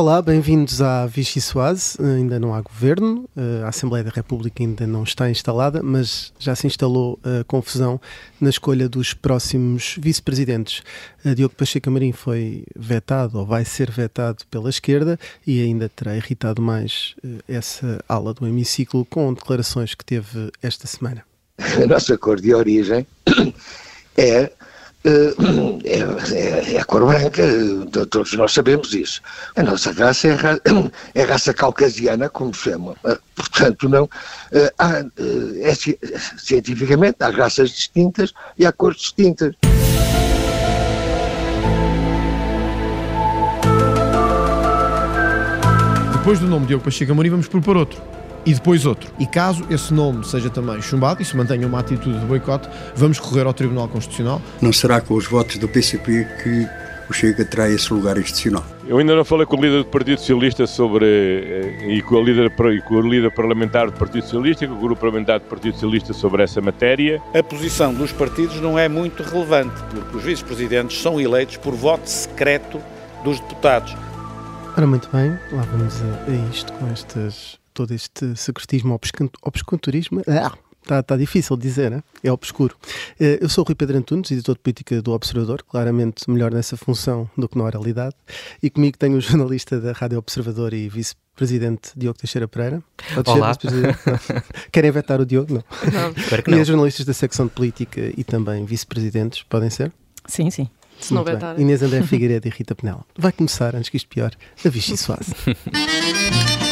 Olá, bem-vindos à Vichy Soase. Ainda não há governo, a Assembleia da República ainda não está instalada, mas já se instalou a confusão na escolha dos próximos vice-presidentes. Diogo Pacheco Amarim foi vetado ou vai ser vetado pela esquerda e ainda terá irritado mais eh, essa ala do hemiciclo com declarações que teve esta semana. A nossa cor de origem é eh, é, é, a cor branca, todos nós sabemos isso. A nossa raça é, ra é raça caucasiana, como se chama. Eh, portanto, não. Há, é, cientificamente, há raças distintas e há cores distintas. Depois do nome de Pacheco Amorim, vamos propor outro e depois outro. E caso esse nome seja também chumbado e se mantenha uma atitude de boicote, vamos recorrer ao Tribunal Constitucional. Não será com os votos do PCP que o Chega terá esse lugar institucional? Eu ainda não falei com o líder do Partido Socialista sobre, eh, e com o líder, e com o líder parlamentar do Partido Socialista e com o grupo parlamentar do Partido Socialista sobre essa matéria. A posição dos partidos não é muito relevante, porque os vice-presidentes são eleitos por voto secreto dos deputados. Ora, muito bem, lá vamos a, a isto com estas todo este secretismo, obscurantismo. Ah, Está, está difícil de dizer, né? é obscuro. Eh, eu sou o Rui Pedro Antunes, editor de política do Observador, claramente melhor nessa função do que na oralidade. E comigo tenho o jornalista da Rádio Observador e vice-presidente Diogo Teixeira Pereira. Pode Olá. Querem vetar o Diogo? Não. não. Espero que não. E as jornalistas da secção de política e também vice-presidentes, podem ser? Sim, sim. Se não vetar. Inês André Figueiredo e Rita Penela. Vai começar, antes que isto pior, a Vichy Soase.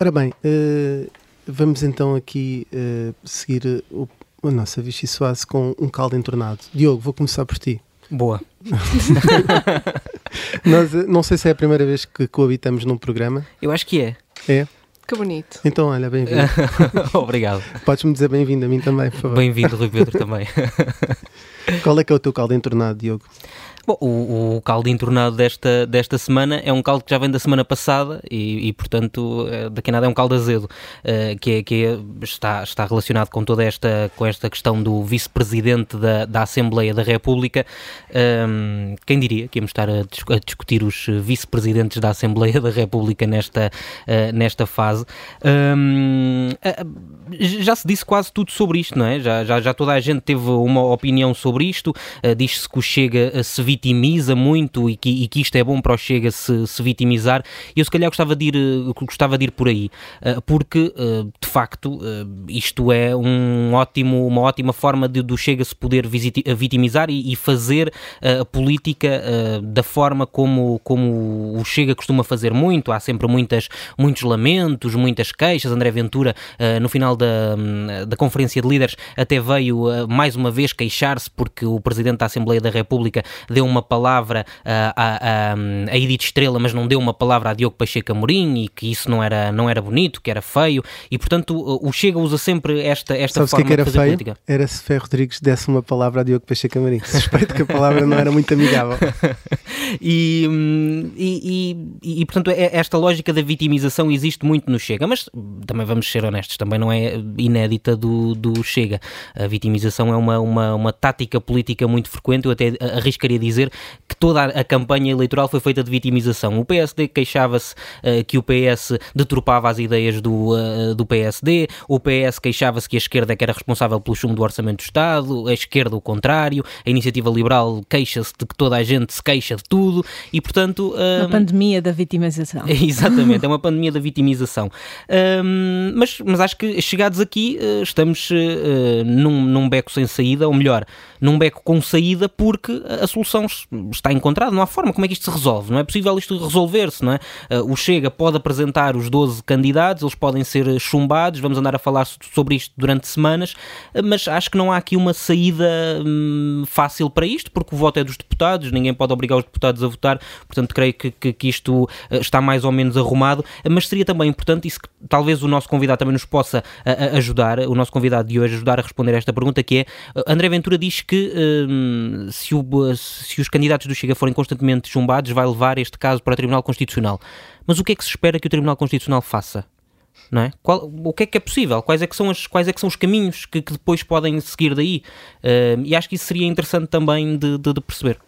Ora bem, uh, vamos então aqui uh, seguir o, a nossa Vichy Soase com um caldo entornado. Diogo, vou começar por ti. Boa. Nós, eh, não sei se é a primeira vez que coabitamos num programa. Eu acho que é. É? Que bonito. Então, olha, bem-vindo. Obrigado. Podes-me dizer bem-vindo a mim também, por favor. Bem-vindo, Rui Pedro, também. Qual é que é o teu caldo entornado, Diogo? Bom, o, o, caldo entornado desta, desta semana é um caldo que já vem da semana passada e, e portanto, eh, daqui a nada é um caldo azedo, uh, que, é, que é, está, está relacionado com toda esta, com esta questão do vice-presidente da, da Assembleia da República. Um, quem diria que íamos estar a, a discutir os vice-presidentes da Assembleia da República nesta, uh, nesta fase? Um, uh, já se disse quase tudo sobre isto, não é? Já, já, já toda a gente teve uma opinião sobre isto. Diz-se que o Chega se vitimiza muito e que, e que isto é bom para o Chega se, se vitimizar. Eu se calhar gostava de ir, eh, gostava de ir por aí, eh, porque eh, de facto isto é um ótimo, uma ótima forma de, do Chega se poder vitimizar e, e fazer a política da forma como, como o Chega costuma fazer muito. Há sempre muitas, muitos lamentos, muitas queixas. André Ventura, no final da, da conferência de líderes, até veio mais uma vez queixar-se porque o Presidente da Assembleia da República deu deu uma palavra a, a, a Edith Estrela, mas não deu uma palavra a Diogo Pacheco Amorim e que isso não era, não era bonito, que era feio, e portanto o Chega usa sempre esta, esta Sabes forma que, é que era de fazer feio? política. Era se Ferro Rodrigues desse uma palavra a Diogo Pacheco Amorim. Suspeito que a palavra não era muito amigável. e, e, e, e, portanto é, esta lógica da vitimização existe muito no Chega, mas também vamos ser honestos, também não é inédita do, do Chega. A vitimização é uma, uma, uma tática política muito frequente, eu até arriscaria dizer dizer que toda a campanha eleitoral foi feita de vitimização. O PSD queixava-se uh, que o PS deturpava as ideias do, uh, do PSD, o PS queixava-se que a esquerda é que era responsável pelo chumbo do Orçamento do Estado, a esquerda o contrário, a Iniciativa Liberal queixa-se de que toda a gente se queixa de tudo e, portanto... Uh, uma pandemia da vitimização. Exatamente, é uma pandemia da vitimização. Um, mas, mas acho que chegados aqui estamos num, num beco sem saída, ou melhor, num beco com saída porque a solução está encontrada, não há forma, como é que isto se resolve? Não é possível isto resolver-se, não é? Eh, o Chega pode apresentar os 12 candidatos, eles podem ser chumbados, vamos andar a falar sobre isto durante semanas, eh, mas acho que não há aqui uma saída hum, fácil para isto, porque o voto é dos deputados, ninguém pode obrigar os deputados a votar, portanto creio que, que, que isto eh, está mais ou menos arrumado, mas seria também importante, isso que talvez o nosso convidado também nos possa ajudar, o nosso convidado de hoje ajudar a responder a esta pergunta, que é, André Ventura diz que hum, se, o, se os candidatos do Chega forem constantemente chumbados, vai levar este caso para o Tribunal Constitucional. Mas o que é que se espera que o Tribunal Constitucional faça? Não é? Qual, o que é que é possível? Quais é que são, as, quais é que são os caminhos que, que depois podem seguir daí? Uh, e acho que isso seria interessante também de, de, de perceber.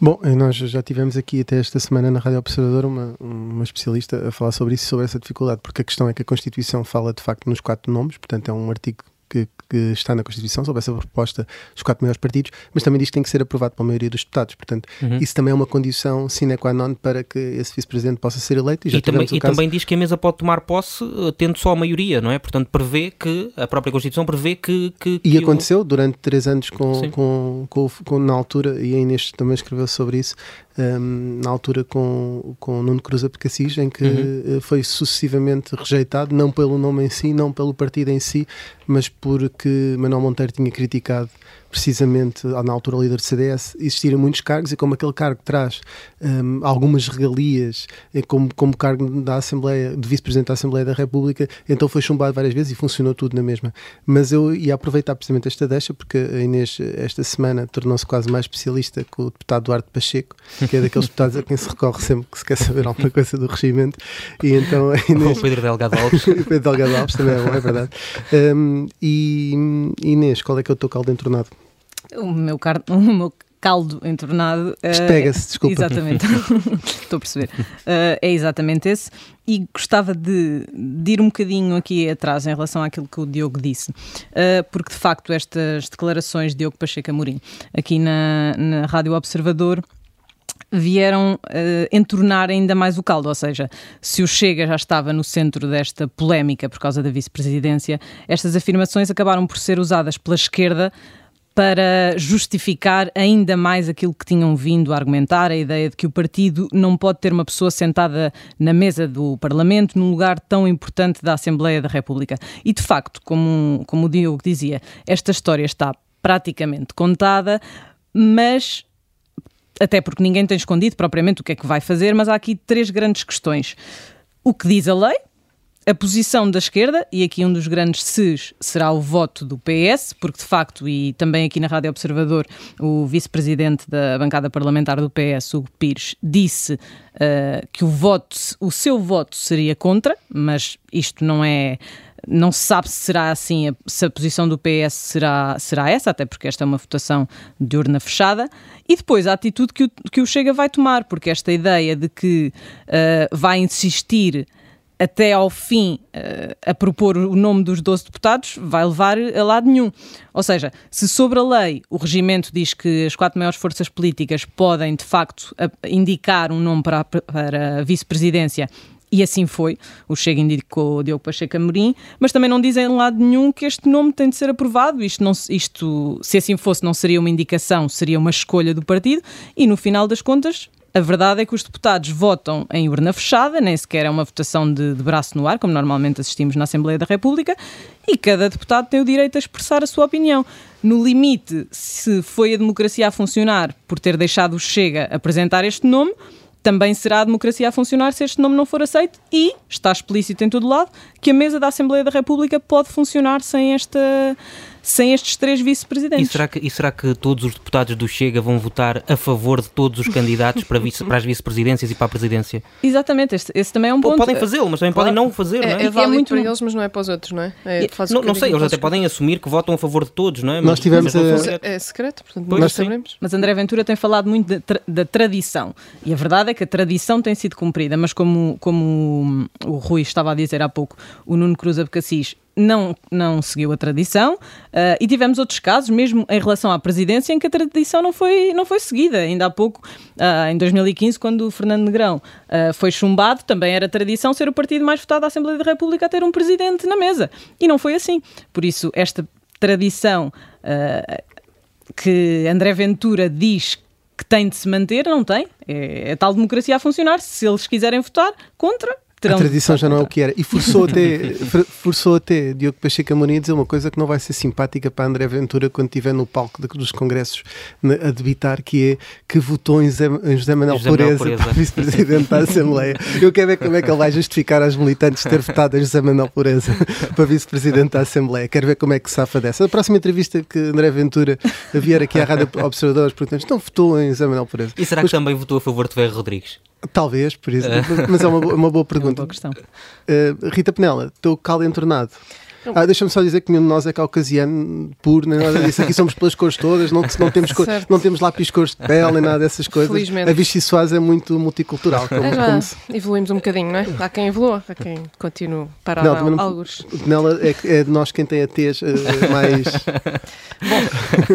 Bom, nós já tivemos aqui até esta semana na Rádio Observador uma, uma especialista a falar sobre isso, sobre essa dificuldade, porque a questão é que a Constituição fala de facto nos quatro nomes, portanto é um artigo que, está na Constituição sobre essa proposta dos quatro maiores partidos, mas também diz que tem que ser aprovado pela maioria dos deputados. Portanto, uhum. isso também é uma condição sine qua non para que esse vice-presidente possa ser eleito. E, e também, e também diz que a mesa pode tomar posse uh, tendo só a maioria, não é? Portanto, prevê que, a própria Constituição prevê que. que, que e aconteceu durante três anos com, com, com, com, na altura, e a Inês também escreveu sobre isso, um, na altura com, com Nuno Cruz Apecassis, em que uhum. foi sucessivamente rejeitado, não pelo nome em si, não pelo partido em si, mas porque Manuel Monteiro tinha criticado precisamente na altura líder do CDS, existiram muitos cargos e como aquele cargo traz um, algumas regalias como, como cargo da Assembleia, de Vice-Presidente da Assembleia da República, então foi chumbado várias vezes e funcionou tudo na mesma. Mas eu ia aproveitar precisamente esta deixa, porque a Inês esta semana tornou-se quase mais especialista com o deputado Duarte Pacheco, que é daqueles deputados a quem se recorre sempre que se quer saber alguma coisa do regimento. E então a Inês... O Pedro Delgado Alves. Pedro Delgado Alves também é bom, é verdade. Um, e Inês, qual é que é o teu caldo entornado? O meu, car... o meu caldo entornado. Despega-se, uh, desculpa. Exatamente, estou a perceber. Uh, é exatamente esse. E gostava de, de, ir um bocadinho aqui atrás em relação àquilo que o Diogo disse, uh, porque de facto estas declarações de Diogo Pacheco Amorim aqui na, na Rádio Observador vieram uh, entornar ainda mais o caldo, ou seja, se o Chega já estava no centro desta polémica por causa da vice-presidência, estas afirmações acabaram por ser usadas pela esquerda para justificar ainda mais aquilo que tinham vindo a argumentar, a ideia de que o partido não pode ter uma pessoa sentada na mesa do Parlamento num lugar tão importante da Assembleia da República. E de facto, como, como o Diogo dizia, esta história está praticamente contada, mas até porque ninguém tem escondido propriamente o que é que vai fazer, mas há aqui três grandes questões. O que diz a lei, a posição da esquerda, e aqui um dos grandes ses será o voto do PS, porque de facto, e também aqui na Rádio Observador, o vice-presidente da bancada parlamentar do PS, Hugo Pires, disse uh, que o voto, o seu voto seria contra, mas isto não é não se sabe se será assim, se a posição do PS será, será essa, até porque esta é uma votação de urna fechada. E depois a atitude que o, que o Chega vai tomar, porque esta ideia de que uh, vai insistir até ao fim uh, a propor o nome dos 12 deputados vai levar a lado nenhum. Ou seja, se sobre a lei o regimento diz que as quatro maiores forças políticas podem de facto indicar um nome para a, para a vice-presidência e assim foi. O Chega indicou Diogo Pacheco Amorim, mas também não dizem em lado nenhum que este nome tem de ser aprovado. Isto, não, isto, se assim fosse, não seria uma indicação, seria uma escolha do partido. E no final das contas, a verdade é que os deputados votam em urna fechada, nem sequer é uma votação de, de, braço no ar, como normalmente assistimos na Assembleia da República, e cada deputado tem o direito a expressar a sua opinião. No limite, se foi a democracia a funcionar por ter deixado o Chega apresentar este nome, também será a democracia a funcionar se este nome não for aceito e está explícito em todo lado que a mesa da Assembleia da República pode funcionar sem esta sem estes três vice-presidentes. E será, que, e será que todos os deputados do Chega vão votar a favor de todos os candidatos para, vice, para as vice-presidências e para a presidência? Exatamente, esse, esse também é um ponto. Podem fazê-lo, mas também claro. podem não fazer, é, não é? É válido é muito... para eles, mas não é para os outros, não é? é não, não sei, eles até podem assumir que votam a favor de todos, não é? Mas, Nós tivemos... Mas a... É secreto, portanto pois, nós saberemos. Mas André Ventura tem falado muito da, tra da, tradição, e a verdade é que a tradição tem sido cumprida, mas como, como o Rui estava a dizer há pouco, o Nuno Cruz Abcacis não, não seguiu a tradição uh, e tivemos outros casos, mesmo em relação à presidência, em que a tradição não foi, não foi seguida. Ainda há pouco, uh, em 2015, quando o Fernando Negrão uh, foi chumbado, também era tradição ser o partido mais votado da Assembleia da República a ter um presidente na mesa. E não foi assim. Por isso, esta tradição que André Ventura diz que tem de se manter, não tem. É, é tal democracia a funcionar. Se eles quiserem votar contra, Terão a tradição já não é o que era. E forçou até, forçou até Diogo Pacheco Amorim a dizer uma coisa que não vai ser simpática para André Ventura quando estiver no palco dos congressos a debitar, que é que votou em José, em José Manuel José Pureza, Pureza. para vice-presidente da Assembleia. Eu quero ver como é que ele vai justificar aos militantes ter votado em José Manuel Pureza para vice-presidente da Assembleia. Quero ver como é que se safa dessa. A próxima entrevista que André Ventura vier aqui à Rádio Observadores, perguntamos, então votou em José Manuel Pureza. E será que também votou a favor de Ferro Rodrigues? Talvez, por isso, mas é uma, uma boa pergunta. É uma boa questão. Uh, Rita Penela, teu caldo entornado. Ah, Deixa-me só dizer que nenhum de nós é caucasiano puro, nem nada disso. Aqui somos pelas cores todas, não, não, temos, cor, não temos lápis cores de pele, nem nada dessas coisas. Felizmente. A Vichy Soares é muito multicultural. Como, É, já como se- evoluímos um bocadinho, não é? Há quem evolua, há quem continue parado Não, não- alguns. Nela é, é de nós quem tem a tez eh, mais.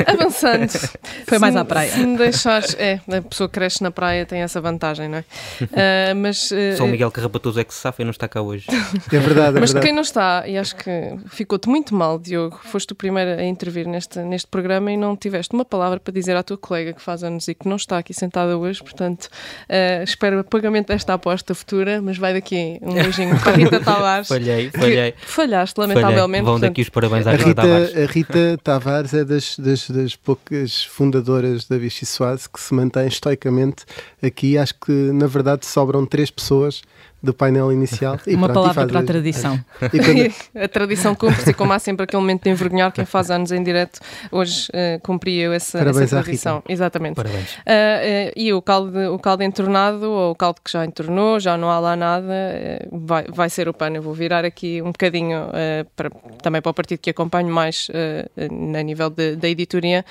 Avançando. Foi mais à praia. Se me deixares. É, a pessoa que cresce na praia tem essa vantagem, não é? Ah, mas. ah, Só o Miguel Carrapatoso é que se safa e não está cá hoje. É verdade, é Mas verdade. quem não está, e acho que ficou-te muito mal, Diogo, foste o primeiro a intervir neste, neste programa e não tiveste uma palavra para dizer à tua colega que faz anos e que não está aqui sentada hoje, portanto, eh, espero o pagamento desta aposta futura, mas vai daqui um beijinho para a Rita Tavares. Falhei, falhei. Falhaste, Falhei. lamentavelmente. Vão portanto, daqui os parabéns à Rita Rita, Tavares. a Rita Tavares é das, das, das poucas fundadoras da Vichy Soares que se mantém estoicamente aqui. Acho que, na verdade, sobram três pessoas do painel inicial. E Uma pronto, e palavra faz para a tradição. E quando- a tradição cumpre-se e como há sempre aquele momento de envergonhar quem faz anos em direto, hoje uh, cumpri eu essa, Parabéns essa à tradição. Rita. Exatamente. Parabéns. Uh, uh, e o caldo, o caldo entornado, ou o caldo que já entornou, já não há lá nada, uh, vai, vai ser o pano. Eu vou virar aqui um bocadinho uh, para, também para o partido que acompanho mais uh, a nível da editoria.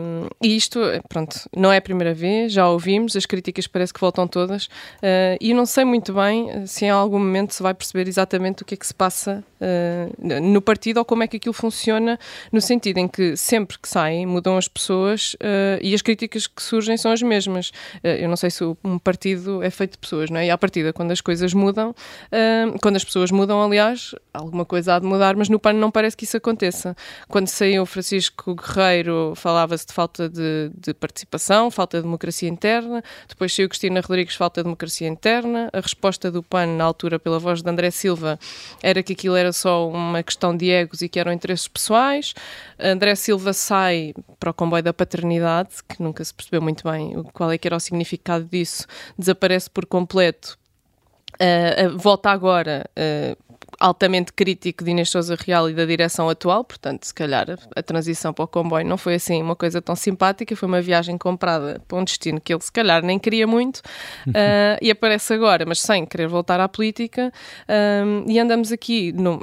Um, e isto, pronto, não é a primeira vez, já ouvimos, as críticas parece que voltam todas, uh, e não sei muito bem se em algum momento se vai perceber exatamente o que é que se passa uh, no partido ou como é que aquilo funciona, no sentido em que sempre que saem mudam as pessoas uh, e as críticas que surgem são as mesmas. Uh, eu não sei se um partido é feito de pessoas, não é? E à partida, quando as coisas mudam, quando as pessoas mudam, aliás, alguma coisa há de mudar, mas no PAN não parece que isso aconteça. Quando saiu Francisco Guerreiro, falava-se de falta de, de participação, falta de democracia interna, depois saiu Cristina Rodrigues, falta de democracia interna, a resposta do PAN na altura pela voz de André Silva era que aquilo era só uma questão de egos e que eram interesses pessoais. André Silva sai para o comboio da paternidade, que nunca se percebeu muito bem qual é que era o significado disso, desaparece por completo. Uh, uh, volta agora uh, altamente crítico de Inês Sousa Real e da direção atual, portanto, se calhar a, transição para o comboio não foi assim uma coisa tão simpática, foi uma viagem comprada para um destino que ele se calhar nem queria muito uh, e aparece agora, mas sem querer voltar à política um, e andamos aqui, no,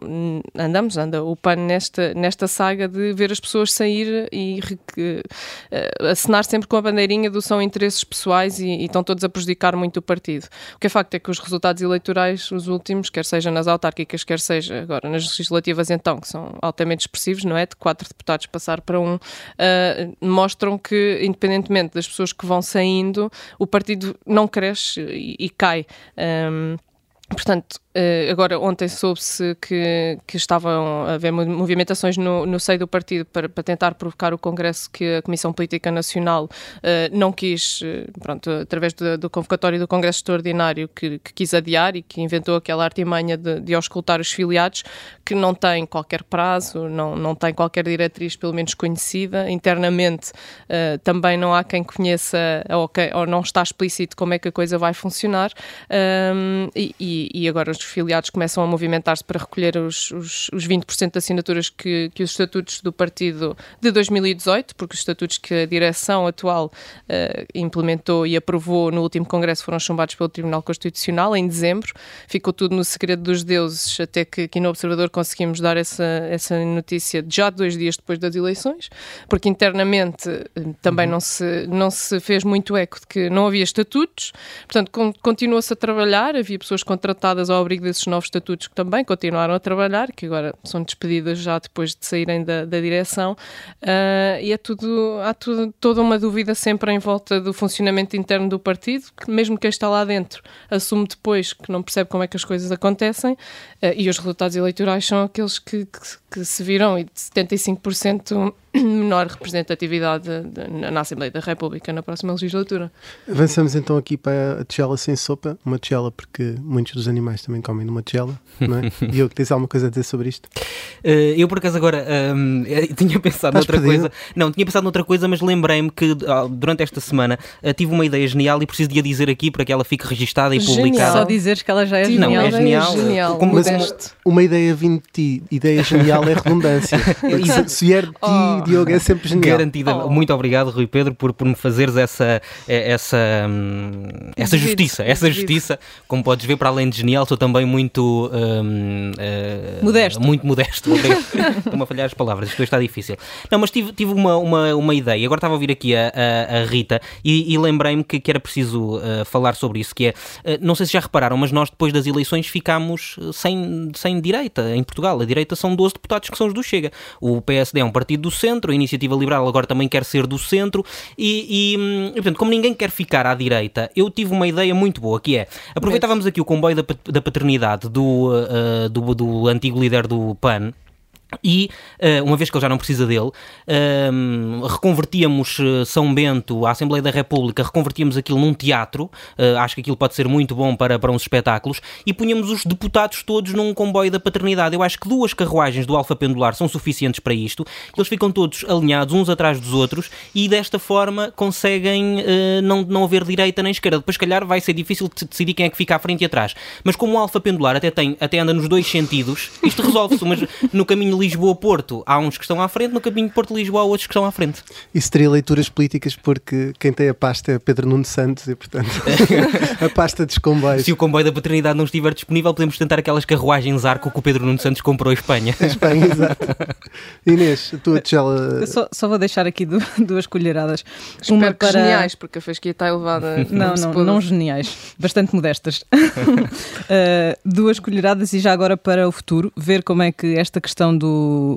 andamos, anda o PAN nesta, nesta saga de ver as pessoas sair e re- uh, assinar sempre com a bandeirinha do são interesses pessoais e, e estão todos a prejudicar muito o partido. O que é facto é que os resultados eleitorais, os últimos, quer seja nas autárquicas, quer seja agora nas legislativas, então, que são altamente expressivos, não é? De quatro deputados passar para um, uh, mostram que, independentemente das pessoas que vão saindo, o partido não cresce e, e cai. Um, Portanto, eh, agora ontem soube-se que, que estavam a haver mo- movimentações no, no seio do partido para, para tentar provocar o Congresso que a Comissão Política Nacional eh, não quis, eh, pronto, através do, do convocatório do Congresso Extraordinário, que, que quis adiar e que inventou aquela artimanha de, de auscultar os filiados, que não tem qualquer prazo, não, não tem qualquer diretriz, pelo menos conhecida. Internamente eh, também não há quem conheça ou, que- ou não está explícito como é que a coisa vai funcionar. Um, e, e- e agora os filiados começam a movimentar-se para recolher os, os, os 20% de assinaturas que, que os estatutos do partido de 2018, porque os estatutos que a direção atual eh, implementou e aprovou no último congresso foram chumbados pelo Tribunal Constitucional em dezembro. Ficou tudo no segredo dos deuses, até que aqui no Observador conseguimos dar essa, essa notícia já dois dias depois das eleições, porque internamente eh, também não, se, não se fez muito eco de que não havia estatutos, portanto con- continuou-se a trabalhar, havia pessoas contratadas ao abrigo desses novos estatutos que também continuaram a trabalhar, que agora são despedidas já depois de saírem da, da direção, Ah, e é tudo, há tudo, toda uma dúvida sempre em volta do funcionamento interno do partido, que mesmo quem está lá dentro assume depois que não percebe como é que as coisas acontecem, ah, e os resultados eleitorais são aqueles que, que, que se viram, e de 75% menor representatividade de- na Assembleia da República na próxima legislatura. Avançamos então aqui para a tigela sem sopa, uma tigela porque muitos dos animais também comem numa tigela, não é? E eu que tens alguma coisa a dizer sobre isto? Eh, eu, por acaso, agora hum, eh, tinha pensado Estás noutra perdido? coisa. Não, tinha pensado noutra coisa, mas lembrei-me que ah, durante esta semana eh, tive uma ideia genial e preciso de a dizer aqui para que ela fique registada e Genial. publicada. Só dizeres que ela já é Tive Não, genial. é uma genial. ideia genial. Como- Mas Modesto. uma ideia vindo de ti, ideia genial é redundância. Se, se vier de ti, contigo, Diogo, é sempre genial. Garantida. Oh. Muito obrigado, Rui Pedro, por, por me fazeres essa, essa, hum, essa justiça. Essa justiça, como podes ver, para além de genial, sou também muito. Um, uh, eh, modesto. Muito modesto. Estou-me a falhar as palavras, isto está difícil. Não, mas tive, tive uma, uma, uma ideia. Agora estava a ouvir aqui a, a, a Rita e, e lembrei-me que, que, era preciso uh, falar sobre isso, que é, uh, não sei se já repararam, mas nós depois das eleições ficámos sem, sem direita em Portugal. A direita são 12 deputados que são os do Chega. O PSD é um partido do centro, a Iniciativa Liberal agora também quer ser do centro e, e, hum, e portanto, como ninguém quer ficar à direita, eu tive uma ideia muito boa, que é, aproveitávamos aqui o comboio da, da paternidade do, uh, do, do antigo líder do PAN, e, eh, uma vez que ele já não precisa dele, ehm, reconvertíamos eh, São Bento, a Assembleia da República, reconvertíamos aquilo num teatro, uh, acho que aquilo pode ser muito bom para, para uns espetáculos, e punhamos os deputados todos num comboio da paternidade. Eu acho que duas carruagens do Alfa Pendular são suficientes para isto, eles ficam todos alinhados uns atrás dos outros e desta forma conseguem não, não haver direita nem esquerda. Depois, se calhar, vai ser difícil de decidir quem é que fica à frente e atrás. Mas como o Alfa Pendular até, tem, até anda nos dois sentidos, isto resolve-se, mas no caminho Lisboa-Porto há uns que estão à frente, no caminho Porto-Lisboa há outros que estão à frente. Isso teria leituras políticas porque quem tem a pasta é Pedro Nuno Santos e, portanto, a pasta dos comboios. Se o comboio da paternidade não estiver disponível, podemos tentar aquelas carruagens arco que o Pedro Nuno Santos comprou em Espanha. A Espanha, exato. Inês, a tua tigela... Só, só, vou deixar aqui duas colheradas. Espero Uma para... geniais, porque a fasquia está elevada. Não, não, não, não geniais. Bastante modestas. uh, duas colheradas e já agora para o futuro, ver como é que esta questão do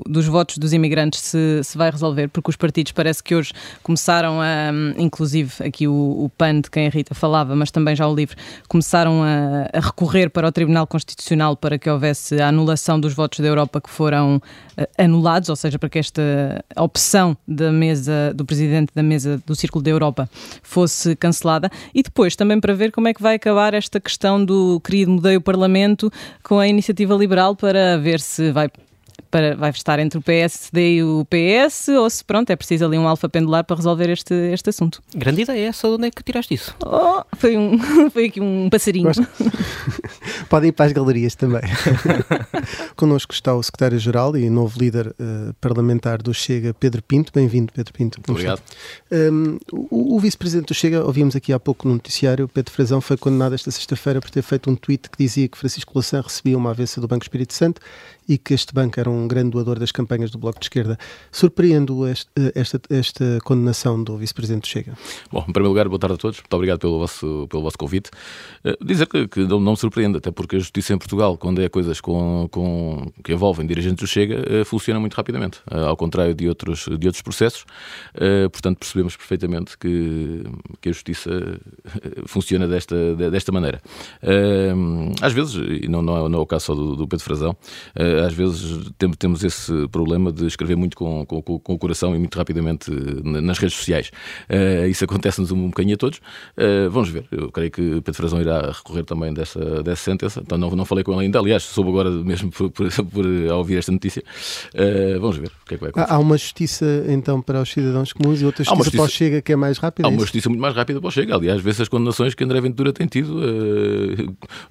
dos votos dos imigrantes se, se vai resolver, porque os partidos parece que hoje começaram a, inclusive aqui o, o PAN de quem a Rita falava, mas também já o LIVRE, começaram a, a recorrer para o Tribunal Constitucional para que houvesse a anulação dos votos da Europa que foram uh, anulados, ou seja, para que esta opção da mesa, do presidente da mesa do Círculo da Europa fosse cancelada. E depois também para ver como é que vai acabar esta questão do querido mudei o Parlamento com a iniciativa liberal para ver se vai para, vai estar entre o PSD e o PS ou se pronto, é preciso ali um alfa pendular para resolver este, este assunto. Grande ideia essa, de onde é que tiraste isso? Oh, foi, um, foi aqui um passarinho. Podem ir para as galerias também. Connosco está o secretário-geral e novo líder uh, parlamentar do Chega, Pedro Pinto. Bem-vindo, Pedro Pinto. Muito obrigado. Um, o, o vice-presidente do Chega, ouvimos aqui há pouco no noticiário, Pedro Frazão foi condenado esta sexta-feira por ter feito um tweet que dizia que Francisco Louçã recebia uma avessa do Banco Espírito Santo e que este banco era um grande doador das campanhas do Bloco de Esquerda. Surpreende-o esta, esta, esta, condenação do vice-presidente Chega? Bom, em primeiro lugar, boa tarde a todos. Muito obrigado pelo vosso, pelo vosso convite. Uh, dizer que, que não, não, me surpreende, até porque a justiça em Portugal, quando é coisas com, com, que envolvem dirigentes do Chega, uh, funciona muito rapidamente, ao contrário de outros, de outros processos. portanto, percebemos perfeitamente que, que a justiça funciona desta, desta maneira. às vezes, e não, não, é, não é o caso só do, do Pedro Frazão, às vezes temos esse problema de escrever muito com, com, com o coração e muito rapidamente nas redes sociais. Uh, isso acontece-nos um bocadinho a todos. Uh, vamos ver. Eu creio que Pedro Frazão irá recorrer também dessa, dessa sentença. Então não, não falei com ele ainda. Aliás, soube agora mesmo por, por, por ouvir esta notícia. Uh, vamos ver o que é que vai acontecer. Há uma justiça então para os cidadãos comuns e outra justiça, justiça para o Chega que é mais rápida? Há é uma justiça muito mais rápida para o Chega. Aliás, vê-se as condenações que André Ventura tem tido,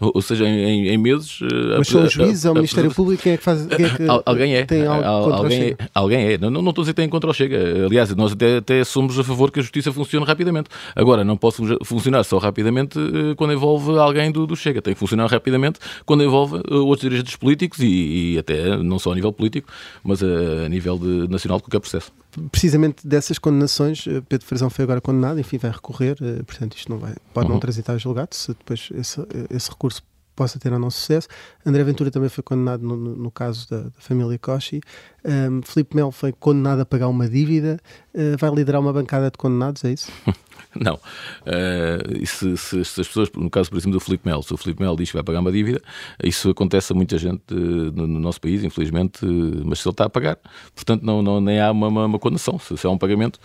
ou seja, em, em meses. Mas são os juízes, é o Ministério Público, quem é que faz. Quem é que alguém é. Tem algo alguém, é, alguém é. Não, não estou a dizer que tem contra o Chega. Aliás, nós até, até somos a favor que a justiça funcione rapidamente. Agora, não pode funcionar só rapidamente eh, quando envolve alguém do, do Chega. Tem que funcionar rapidamente quando envolve eh, outros dirigentes políticos e, e até não só a nível político, mas a, a nível de, nacional de qualquer processo. Precisamente dessas condenações, eh, Pedro Frazão foi agora condenado, enfim, vai recorrer, portanto, isto não vai, pode uhum. não transitar julgado, se depois esse, esse recurso possa ter ou não sucesso. André Ventura também foi condenado no, no, caso da, da, família Kochi. Um, Filipe Melo foi condenado a pagar uma dívida. Uh, vai liderar uma bancada de condenados, é isso? Não. Uh, se, se, se, as pessoas, no caso, por exemplo, do Filipe Melo, se o Filipe Melo diz que vai pagar uma dívida, isso acontece a muita gente uh, no, no, nosso país, infelizmente, uh, mas se ele está a pagar, portanto, não, não, nem há uma, uma, uma condenação. Se, se há um pagamento,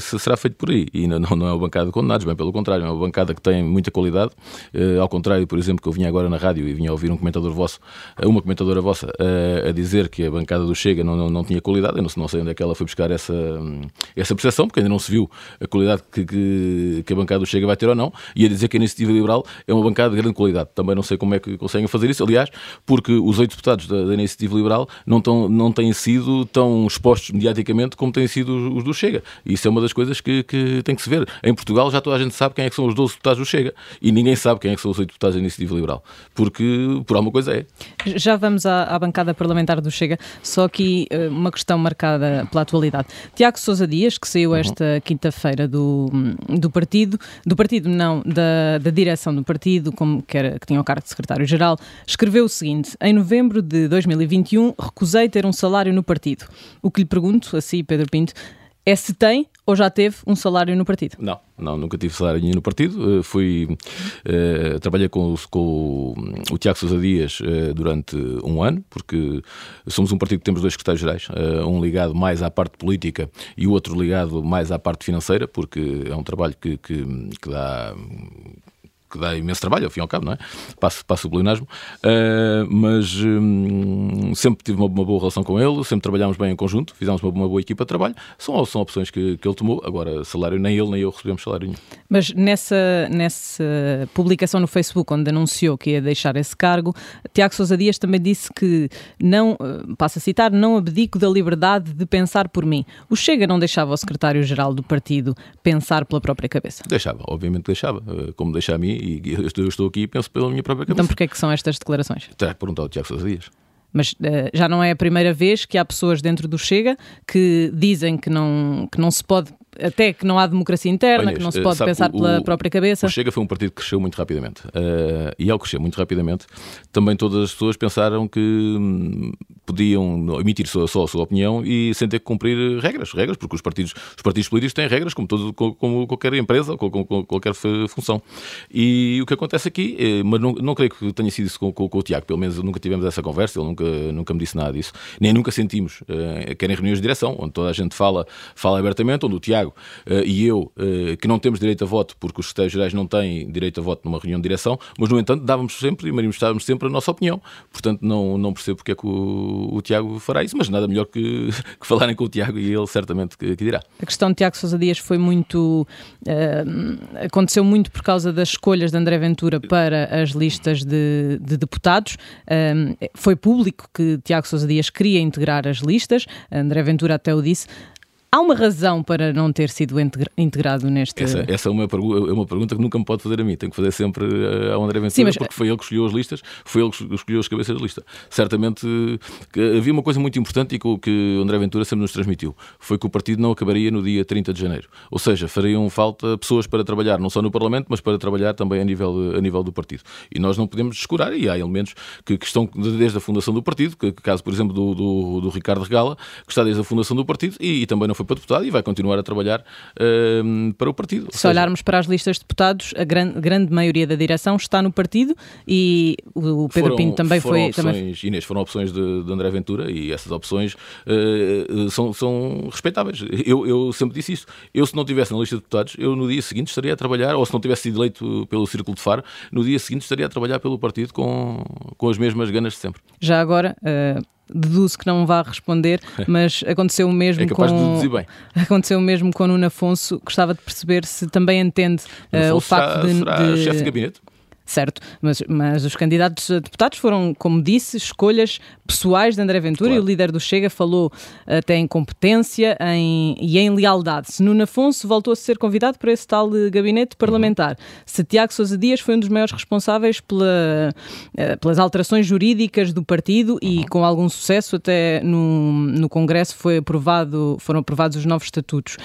se será feito por aí. E não, não é uma bancada de condenados, bem pelo contrário, é uma bancada que tem muita qualidade, ao contrário, por exemplo, porque eu vinha agora na rádio e vinha ouvir um comentador vosso, uma comentadora vossa, a, dizer que a bancada do Chega não, não, não tinha qualidade. Eu não, sei onde é que ela foi buscar essa, essa percepção, porque ainda não se viu a qualidade que, que, que, a bancada do Chega vai ter ou não, e a dizer que a Iniciativa Liberal é uma bancada de grande qualidade. Também não sei como é que conseguem fazer isso, aliás, porque os oito deputados da, da Iniciativa Liberal não, tão, não têm sido tão expostos mediaticamente como têm sido os, do Chega. Isso é uma das coisas que, que tem que se ver. Em Portugal já toda a gente sabe quem é que são os 12 deputados do Chega e ninguém sabe quem é que são os oito deputados da Iniciativa Liberal, porque por alguma coisa é. Já vamos à, à bancada parlamentar do Chega, só aqui uh, uma questão marcada pela atualidade. Tiago Sousa Dias, que saiu uhum. esta uhum. quinta-feira do, do partido, do partido não, da, da direção do partido, como que, era, que tinha o cargo de secretário-geral, escreveu o seguinte: em novembro de 2021 recusei ter um salário no partido. O que lhe pergunto, assim, Pedro Pinto, é se tem ou já teve um salário no partido? Não, não nunca tive salário nenhum no partido. Uh, fui, uh, trabalhei com, com, o Tiago Sousa Dias uh, durante um ano, porque somos um partido que temos dois secretários-gerais, um ligado mais à parte política e o outro ligado mais à parte financeira, porque é um trabalho que, que, que dá que dá imenso trabalho, ao fim e ao cabo, não é? Passo, passo o pleonasmo, uh, mas um, sempre tive uma, uma, boa relação com ele, sempre trabalhámos bem em conjunto, fizemos uma, uma boa equipa de trabalho, são, são opções que, que ele tomou, agora salário nem ele nem eu recebemos salário nenhum. Mas nessa, nessa publicação no Facebook, onde anunciou que ia deixar esse cargo, Tiago Sousa Dias também disse que não, eh, passo a citar, não abdico da liberdade de pensar por mim. O Chega não deixava o secretário-geral do partido pensar pela própria cabeça? Deixava, obviamente deixava, eh, como deixa a mim e eu estou aqui e penso pela minha própria cabeça. Então porquê é que são estas declarações? Terá que perguntar ao Tiago Sousa Dias. Mas uh, já não é a primeira vez que há pessoas dentro do Chega que dizem que não, que não se pode até que não há democracia interna, que não se pode pensar o, pela própria cabeça. O Chega foi um partido que cresceu muito rapidamente. Uh, e ao crescer muito rapidamente, também todas as pessoas pensaram que hum, podiam emitir só, só, a sua opinião e sem ter que cumprir regras, regras, porque os partidos, os partidos políticos têm regras, como, todo, como qualquer empresa, como, como qualquer função. E o que acontece aqui, é, mas não, não creio que tenha sido isso com, com, com, o Tiago, pelo menos nunca tivemos essa conversa, ele nunca, nunca me disse nada disso, nem nunca sentimos, uh, quer em reuniões de direção, onde toda a gente fala, fala abertamente, onde o Tiago uh, e eu, uh, que não temos direito a voto, porque os secretários-gerais não têm direito a voto numa reunião de direção, mas no entanto dávamos sempre e manifestávamos sempre a nossa opinião. Portanto, não, não percebo porque é que o, o Tiago fará isso, mas nada melhor que, que falarem com o Tiago e ele certamente que, que, dirá. A questão de Tiago Sousa Dias foi muito. Uh, aconteceu muito por causa das escolhas de André Ventura para as listas de, de deputados. foi público que Tiago Sousa Dias queria integrar as listas, André Ventura até o disse. Há uma razão para não ter sido integrado neste. Essa, essa é, uma, é uma pergunta que nunca me pode fazer a mim. Tenho que fazer sempre eh, ao André Ventura, Sim, mas... porque foi ele que escolheu as listas, foi ele que escolheu as cabeças de lista. Certamente havia uma coisa muito importante e que o André Ventura sempre nos transmitiu: foi que o partido não acabaria no dia 30 de janeiro. Ou seja, fariam falta pessoas para trabalhar não só no Parlamento, mas para trabalhar também a nível, a nível do partido. E nós não podemos descurar, e há elementos que, que estão desde a fundação do partido, que, caso, por exemplo, do, do, do Ricardo Regala, que está desde a fundação do partido e, e também não foi para deputado e vai continuar a trabalhar uh, para o partido. Se seja... olharmos para as listas de deputados, a gran grande maioria da direção está no partido e o Pedro foram, Pinto também foram foi. Opções, também... Inês, foram opções de, de, André Ventura e essas opções uh, são, são respeitáveis. Eu, eu sempre disse isso. Eu, se não estivesse na lista de deputados, eu no dia seguinte estaria a trabalhar, ou se não tivesse sido eleito pelo Círculo de Faro, no dia seguinte estaria a trabalhar pelo partido com, com as mesmas ganas de sempre. Já agora. Uh deduzo que não vá responder, mas aconteceu o mesmo é capaz com de deduzir bem. aconteceu o mesmo com Nuno Afonso. Gostava de perceber se também entende uh, o facto será, de, será de... chefe de gabinete certo? Mas, mas os candidatos a deputados foram, como disse, escolhas pessoais de André Ventura claro. e o líder do Chega falou até em competência em, e em lealdade. Se Nuno Afonso voltou a ser convidado para esse tal gabinete parlamentar, uhum. se Tiago Sousa Dias foi um dos maiores responsáveis pela, eh, pelas alterações jurídicas do partido uhum. e com algum sucesso até no, no Congresso foi aprovado, foram aprovados os novos estatutos.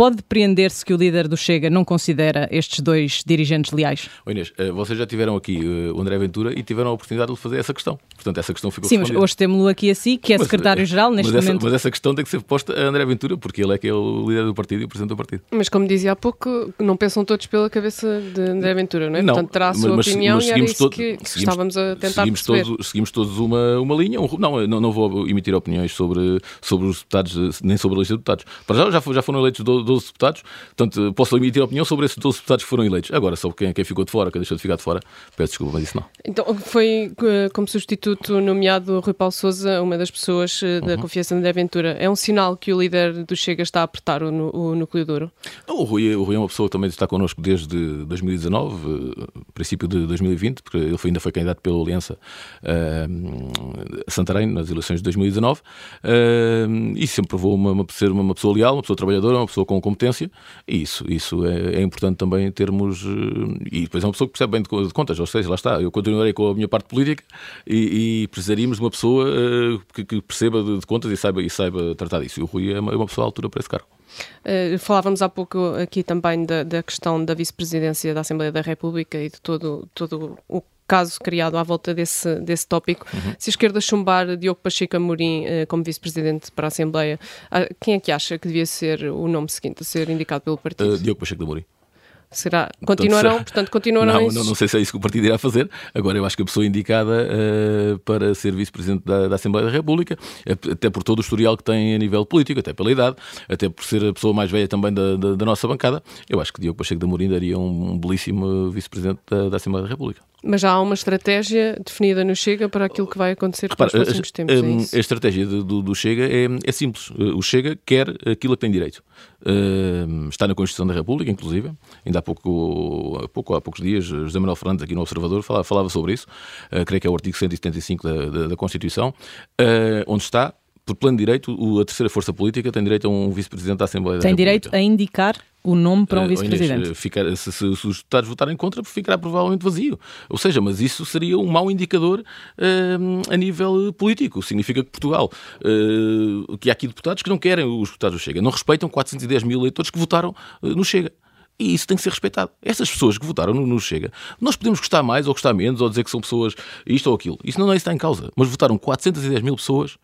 Pode depreender-se que o líder do Chega não considera estes dois dirigentes leais? Oh Inês, eh, vocês já tiveram aqui eh, o André Ventura e tiveram a oportunidade de fazer essa questão. Portanto, essa questão ficou Sim, mas hoje temos-lo aqui assim, que é secretário-geral neste mas momento. Essa, mas essa questão tem que ser posta a André Ventura, porque ele é que é o líder do partido e o presidente do partido. Mas como dizia há pouco, não pensam todos pela cabeça de André Ventura, não é? Não, Portanto, terá a sua mas, opinião mas e era isso todo, que, que seguimos, estávamos a tentar seguimos perceber. Todos, seguimos todos uma, uma linha. Um, não, não, não vou emitir opiniões sobre, sobre os deputados, nem sobre a lista de deputados. Para já, já foram eleitos 12 12 deputados, portanto, posso emitir opinião sobre esses 12 deputados que foram eleitos. Agora, sobre quem, quem ficou de fora, quem deixou de ficar de fora, peço desculpa, mas isso não. Então, foi como substituto nomeado Rui Paulo Souza, uma das pessoas da uhum. confiança de Aventura. É um sinal que o líder do Chega está a apertar o, o núcleo duro? Não, o, Rui, o Rui é uma pessoa que também está connosco desde 2019, princípio de 2020, porque ele ainda foi candidato pela Aliança uh, Santarém nas eleições de 2019 uh, e sempre provou uma, uma, ser uma, pessoa leal, uma pessoa trabalhadora, uma pessoa com competência e isso, isso é, é importante também termos. Uh, e depois é uma pessoa que percebe bem de, contas, ou seja, lá está. Eu continuarei com a minha parte política e, e precisaríamos de uma pessoa uh, que, que, perceba de, de, contas e saiba, e saiba tratar disso. E o Rui é uma, é uma pessoa à altura para esse cargo. Uh, falávamos há pouco aqui também da, da questão da vice-presidência da Assembleia da República e de todo, todo o caso criado à volta desse, desse tópico. Uhum. Se a esquerda chumbar Diogo Pacheco Amorim uh, como vice-presidente para a Assembleia, uh, quem é que acha que devia ser o nome seguinte a ser indicado pelo partido? Diogo Pacheco de Amorim. Será? Continuarão, portanto, portanto continuarão não, não, não, sei se é isso que o partido irá fazer. Agora, eu acho que a pessoa indicada uh, para ser vice-presidente da, da, Assembleia da República, até por todo o historial que tem a nível político, até pela idade, até por ser a pessoa mais velha também da, da, da nossa bancada, eu acho que Diogo Pacheco de Amorim daria um, um belíssimo vice-presidente da, da Assembleia da República. Mas já há uma estratégia definida no Chega para aquilo que vai acontecer Repara, nos próximos tempos. É a, a estratégia do, do Chega é, é, simples. O Chega quer aquilo a que tem direito. Uh, está na Constituição da República, inclusive. Ainda há, pouco, há, pouco, há poucos dias, José Manuel Fernandes, aqui no Observador, falava, falava sobre isso. Uh, creio que é o artigo 175 da, da, da Constituição, uh, onde está por plano de direito, a terceira força política tem direito a um vice-presidente da Assembleia tem da República. Tem direito a indicar o nome para um uh, vice-presidente. Se, se, se, os deputados votarem contra, ficará provavelmente vazio. Ou seja, mas isso seria um mau indicador uh, a nível político. Significa que Portugal, uh, que há aqui deputados que não querem os deputados do Chega, não respeitam 410 mil eleitores que votaram no Chega. E isso tem que ser respeitado. Essas pessoas que votaram no, no, Chega, nós podemos gostar mais ou gostar menos, ou dizer que são pessoas isto ou aquilo. Isso não, não é está em causa. Mas votaram 410 mil pessoas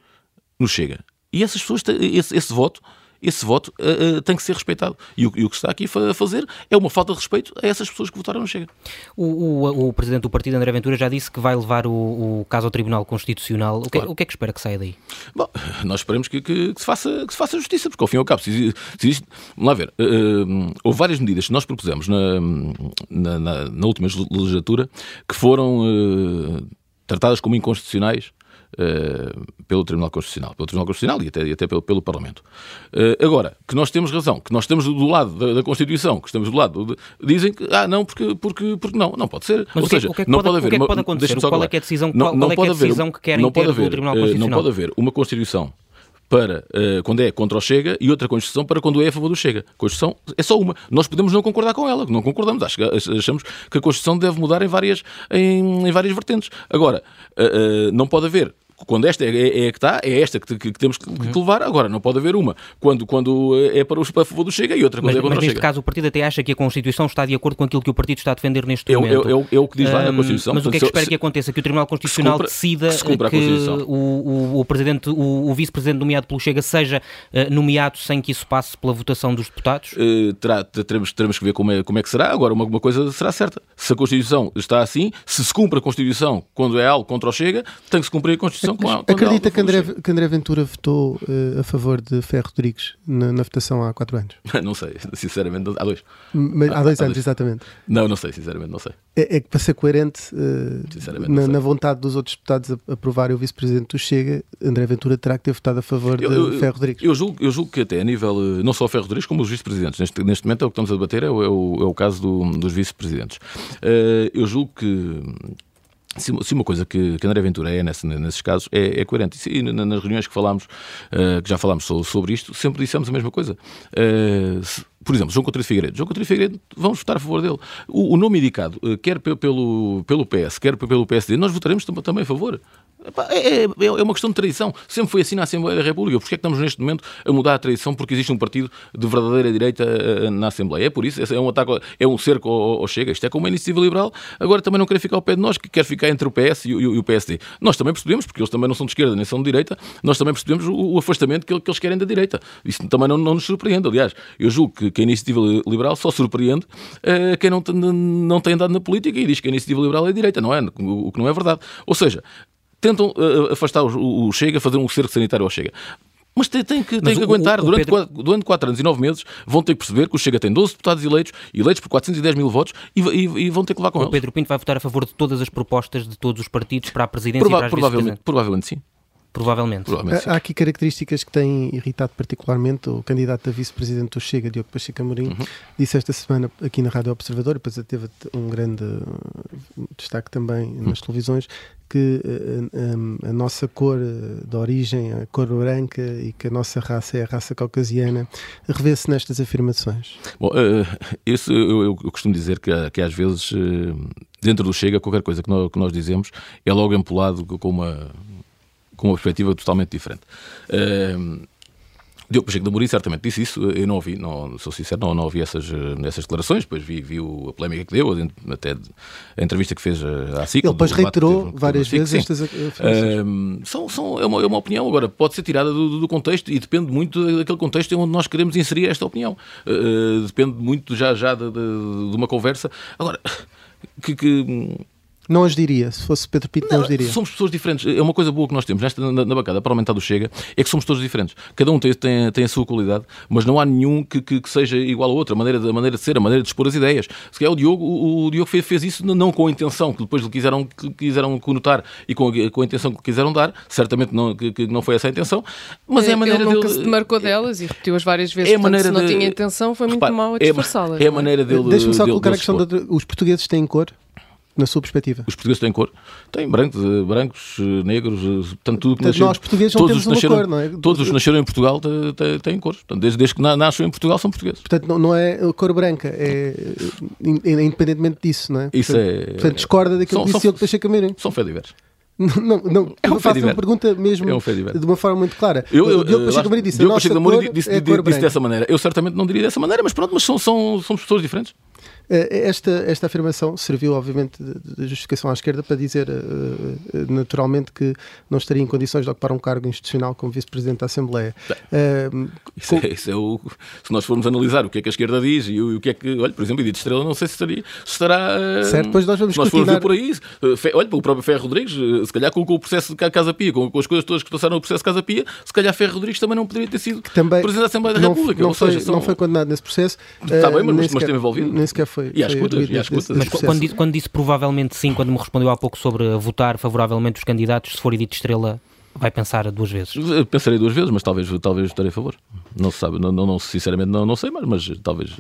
no Chega. E essas pessoas, esse, esse voto esse voto uh, uh, tem que ser respeitado. E o, e o, que está aqui a fazer é uma falta de respeito a essas pessoas que votaram no Chega. O, o, o Presidente do Partido, André Ventura, já disse que vai levar o, caso ao Tribunal Constitucional. O que, claro. o que, é que espera que saia daí? Bom, nós esperamos que, que, que, se, faça, que se faça justiça, porque ao fim e ao cabo, se, se existe, vamos lá ver, uh, houve várias medidas que nós propusemos na, na, na, na última legislatura que foram tratadas como inconstitucionais uh, pelo Tribunal Constitucional, pelo Tribunal Constitucional e até, e até pelo, pelo Parlamento. Uh, agora, que nós temos razão, que nós estamos do lado da, da Constituição, que estamos do lado, de, dizem que, ah, não, porque, porque, porque não, não pode ser. Mas Ou seja, o que é que não pode, pode haver. O que é que pode acontecer? Qual é que é a decisão, não, qual, não é, é a decisão que querem não pode haver, Tribunal Constitucional? Não pode haver uma Constituição para uh, quando é contra o Chega e outra Constituição para quando é a favor do Chega. A Constituição é só uma. Nós podemos não concordar com ela, não concordamos. Achamos que a Constituição deve mudar em várias, em, em várias vertentes. Agora, uh, uh, não pode haver quando esta é, é, é, que está, é esta que, que, que temos que, que, levar. Agora, não pode haver uma quando, quando é para o a favor do Chega e outra quando mas, é contra mas neste caso o partido até acha que a Constituição está de acordo com aquilo que o partido está a defender neste é, momento. É, é, é, o que diz lá na Constituição. Mas o que é que espera que aconteça? Que o Tribunal Constitucional cumpra, decida que, o, o, o, presidente, o, o vice-presidente nomeado pelo Chega seja uh, nomeado sem que isso passe pela votação dos deputados? Uh, terá, teremos, teremos que ver como é, como é que será. Agora, uma, uma coisa será certa. Se a Constituição está assim, se se cumpre a Constituição quando é algo contra o Chega, tem que se cumprir a Constituição quando Acredita que André, que André Ventura votou uh, a favor de Ferro Rodrigues na, na, votação há quatro anos? não sei, sinceramente, há dois. Mas, há, dois há, anos, dois. exatamente. Não, não sei, sinceramente, não sei. É, é que para ser coerente uh, na, na, vontade dos outros deputados a aprovarem o vice-presidente do Chega, André Ventura terá que ter votado a favor eu, de eu, Ferro Rodrigues. Eu julgo, eu julgo que até a nível, eh, não só Ferro Rodrigues, como os vice-presidentes, neste, neste momento é o que estamos a debater, é o, é o, é o caso do, dos vice-presidentes. Uh, eu julgo que se, uma coisa que, que André Ventura é nesse, nesses casos é, é coerente. E nas reuniões que falámos, uh, que já falámos sobre isto, sempre dissemos a mesma coisa. Uh, se, por exemplo, João Coutinho Figueiredo. João Coutinho Figueiredo, vamos votar a favor dele. O, o nome indicado, uh, quer pelo, pelo PS, quer pelo PSD, nós votaremos também a favor. É, é, é, uma questão de tradição. Sempre foi assim na Assembleia da República. Porquê é que estamos neste momento a mudar a tradição? Porque existe um partido de verdadeira direita eh, na Assembleia. É por isso, é um ataque, é um cerco ao, Chega. Isto é como uma iniciativa liberal. Agora também não quer ficar ao pé de nós, que quer ficar entre o PS e o, e o PSD. Nós também percebemos, porque eles também não são de esquerda nem são de direita, nós também percebemos o, o afastamento que, que, eles querem da direita. Isso também não, não, nos surpreende. Aliás, eu julgo que, que a iniciativa liberal só surpreende uh, quem não, não tem andado na política e diz que a iniciativa liberal é direita, não é? O, que não é verdade. Ou seja, tentam uh, afastar o, o, Chega, fazer um cerco sanitário ao Chega. Mas tem, tem que, tem que aguentar. O, o durante, Pedro... quatro, durante 4 anos e 9 meses vão ter que perceber que o Chega tem 12 deputados eleitos, eleitos por 410 mil votos e, e, e vão ter que levar com o eles. O Pedro Pinto vai votar a favor de todas as propostas de todos os partidos para a presidência Prova e para as provavelmente, provavelmente sim. Provavelmente. Provavelmente Há aqui características que têm irritado particularmente o candidato a vice-presidente do Chega, Diogo Pacheco Amorim, uhum. disse esta semana aqui na Rádio Observador, depois teve um grande destaque também uhum. nas televisões, que a, eh, a, a, nossa cor de origem, a cor branca e que a nossa raça é a raça caucasiana, revê-se nestas afirmações? Bom, uh, isso eu, eu, costumo dizer que, que às vezes uh, dentro do Chega qualquer coisa que nós, que nós dizemos é logo empolado com uma com uma perspectiva totalmente diferente. Uh, Diogo Pacheco de Amorim certamente disse isso, eu não ouvi, não, sou sincero, não, não ouvi essas, essas declarações, depois vi, vi a polémica que deu, até a entrevista que fez à SIC. Ele depois reiterou várias vezes estas afirmações. são, são, é, uma, é uma opinião, agora pode ser tirada do, do, contexto e depende muito daquele contexto em onde nós queremos inserir esta opinião. Uh, depende muito já, já de, de, de uma conversa. Agora, que, que não as diria, se fosse Pedro Pinto, não, não as diria. Somos pessoas diferentes. É uma coisa boa que nós temos nesta, na, na bancada parlamentar do Chega, é que somos todos diferentes. Cada um tem, tem, tem a sua qualidade, mas não há nenhum que, que, que, seja igual ao outro. A maneira, de, a maneira de ser, a maneira de expor as ideias. Se calhar o Diogo, o, o Diogo fez, fez, isso não com a intenção que depois lhe quiseram, que quiseram conotar e com a, com a intenção que quiseram dar. Certamente não, que, que não foi essa a intenção, mas é, é a maneira ele nunca dele. se demarcou delas e repetiu-as várias vezes. É a maneira Portanto, se não tinha intenção, foi muito mal a disfarçá-las. É, é a maneira dele. Deixa-me só colocar a questão de, os portugueses têm cor? Na sua perspectiva? Os portugueses têm cor. Têm brancos, brancos negros, portanto, tudo que portanto, Nós, portugueses, não temos uma nasceram, cor, não é? Todos os que nasceram em Portugal têm, têm cor. Portanto, desde, desde que nascem em Portugal são portugueses. Portanto, não, não é cor branca, é, é, independentemente disso, não é? Isso portanto, é... Portanto, discorda daquilo são, que disse o Pacheco Camirim. São fé diversos. Não, não, é um faço uma pergunta mesmo é um de uma forma muito clara. Eu, eu, o Diogo Pacheco Amorim disse, Diogo nossa Pacheco cor disse, é disse, disse dessa maneira. Eu certamente não diria dessa maneira, mas pronto, mas são, são, somos pessoas diferentes. Eh, esta, esta afirmação serviu, obviamente, de justificação à esquerda para dizer uh, naturalmente que não estaria em condições de ocupar um cargo institucional como vice-presidente da Assembleia. Uh, isso, com... é, isso é o, se nós formos analisar o que é que a esquerda diz e o, o que é que, olha, por exemplo, Edith Estrela, não sei se, estaria, se estará. Certo, depois nós vamos se nós formos ver por aí, olha, o próprio Ferro Rodrigues, se calhar com, o processo de Casa Pia, com, com, as coisas todas que passaram no processo de Casa Pia, se calhar Ferro Rodrigues também não poderia ter sido presidente da Assembleia da República. Não, foi, seja, são... não foi condenado nesse processo. Está bem, mas, mas esteve envolvido. Nem sequer foi. E às escutas, mas quando disse, quando disse provavelmente sim, quando me respondeu há pouco sobre votar favoravelmente os candidatos, se for Edith Estrela, vai pensar duas vezes? Pensarei duas vezes, mas talvez, talvez votarei a favor. Não se sabe, não, não, sinceramente não, não sei, mas, mas talvez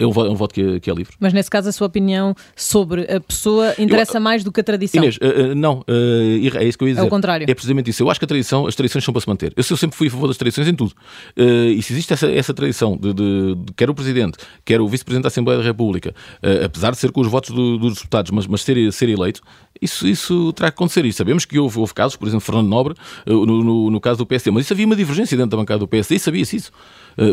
é um, é um voto que é, que é, livre. Mas nesse caso a sua opinião sobre a pessoa interessa eu, mais do que a tradição? Inês, uh, uh, não, uh, é isso que eu ia dizer. É o contrário. É precisamente isso. Eu acho que a tradição, as tradições são para se manter. Eu, eu sempre fui a favor das tradições em tudo. e se existe essa, essa tradição de, de, de, quer o Presidente, quer o Vice-Presidente da Assembleia da República, apesar de ser com os votos do, dos deputados, mas, mas ser, ser eleito, isso, isso terá que acontecer. E sabemos que houve, houve casos, por exemplo, Fernando Nobre, no, no, no, caso do PSD, mas isso havia uma divergência dentro da bancada do PSD e sabia-se isso.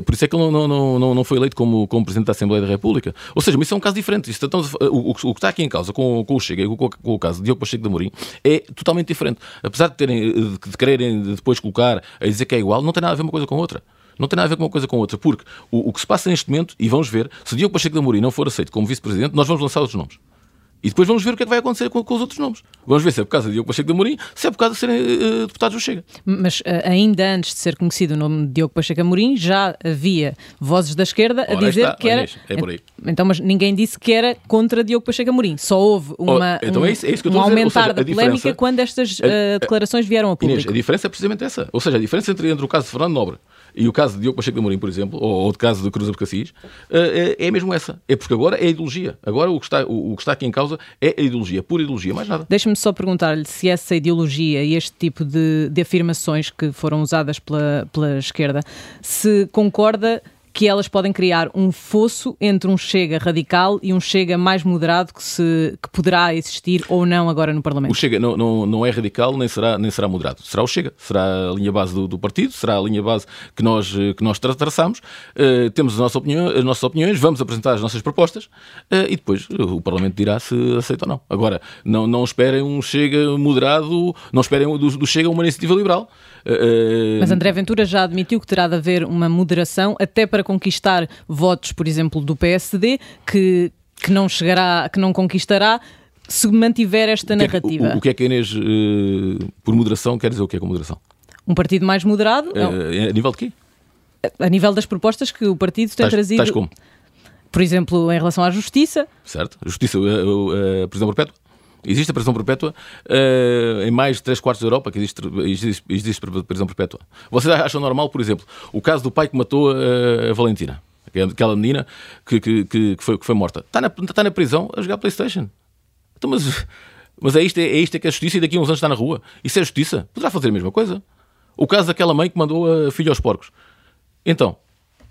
por isso é que ele não, não, não, não foi eleito como, como Presidente da Assembleia da República. Ou seja, isso é um caso diferente. Isto, então, o, o, que está aqui em causa com, com o Chega e com, com, o caso de Diogo Pacheco de Amorim é totalmente diferente. Apesar de, terem, de quererem depois colocar a dizer que é igual, não tem nada a ver uma coisa com outra. Não tem nada a ver com uma coisa com outra, porque o, o que se passa neste momento, e vamos ver, se Diogo Pacheco de Amorim não for aceito como vice-presidente, nós vamos lançar outros nomes. E depois vamos ver o que é que vai acontecer com, com os outros nomes. Vamos ver se é por causa de Diogo Pacheco de Amorim, se é por causa de serem uh, deputados do Chega. Mas uh, ainda antes de ser conhecido o nome de Diogo Pacheco Amorim, já havia vozes da esquerda a Ora, dizer está, que era... É por aí. Então, mas ninguém disse que era contra Diogo Pacheco Amorim. Só houve uma, oh, então é isso, é isso um aumentar seja, da polémica quando estas uh, declarações vieram a público. Inês, a diferença é precisamente essa. Ou seja, a diferença entre, entre o caso de Fernando Nobre e o caso de Diogo Pacheco de Amorim, por exemplo, ou, ou o caso de Cruz Abcacis, é, é mesmo essa. É porque agora é a ideologia. Agora o que está, o, o que está aqui em causa é a ideologia, pura ideologia, mais nada. Deixe-me só perguntar-lhe se essa ideologia e este tipo de, de afirmações que foram usadas pela, pela esquerda, se concorda que elas podem criar um fosso entre um Chega radical e um Chega mais moderado que, se, que poderá existir ou não agora no Parlamento? O Chega não, não, não é radical nem será, nem será moderado. Será o Chega. Será a linha base do, do partido, será a linha base que nós, que nós tra traçamos. Uh, temos a nossa opinião, as nossas opiniões, vamos apresentar as nossas propostas uh, e depois o Parlamento dirá se aceita ou não. Agora, não, não esperem um Chega moderado, não esperem do, do Chega uma iniciativa liberal. Uh, Mas André Ventura já admitiu que terá de haver uma moderação até para conquistar votos, por exemplo, do PSD, que, que não chegará, que não conquistará se mantiver esta narrativa. O, o, o que é que a Inês, uh, por moderação, quer dizer o que é com moderação? Um partido mais moderado? Uh, a nível de quê? A nível das propostas que o partido tem tais, trazido. Tais como? Por exemplo, em relação à justiça. Certo. Justiça, a prisão perpétua. Existe a prisão perpétua uh, em mais de 3 quartos da Europa que existe, existe, existe prisão perpétua. Vocês acham normal, por exemplo, o caso do pai que matou a, a Valentina, aquela menina que, que, que, foi, que foi morta? Está na, está na prisão a jogar Playstation. Então, mas, mas é isto, é, é isto que é a justiça e daqui a uns anos está na rua. Isso é justiça? Poderá fazer a mesma coisa. O caso daquela mãe que mandou a filha aos porcos. Então,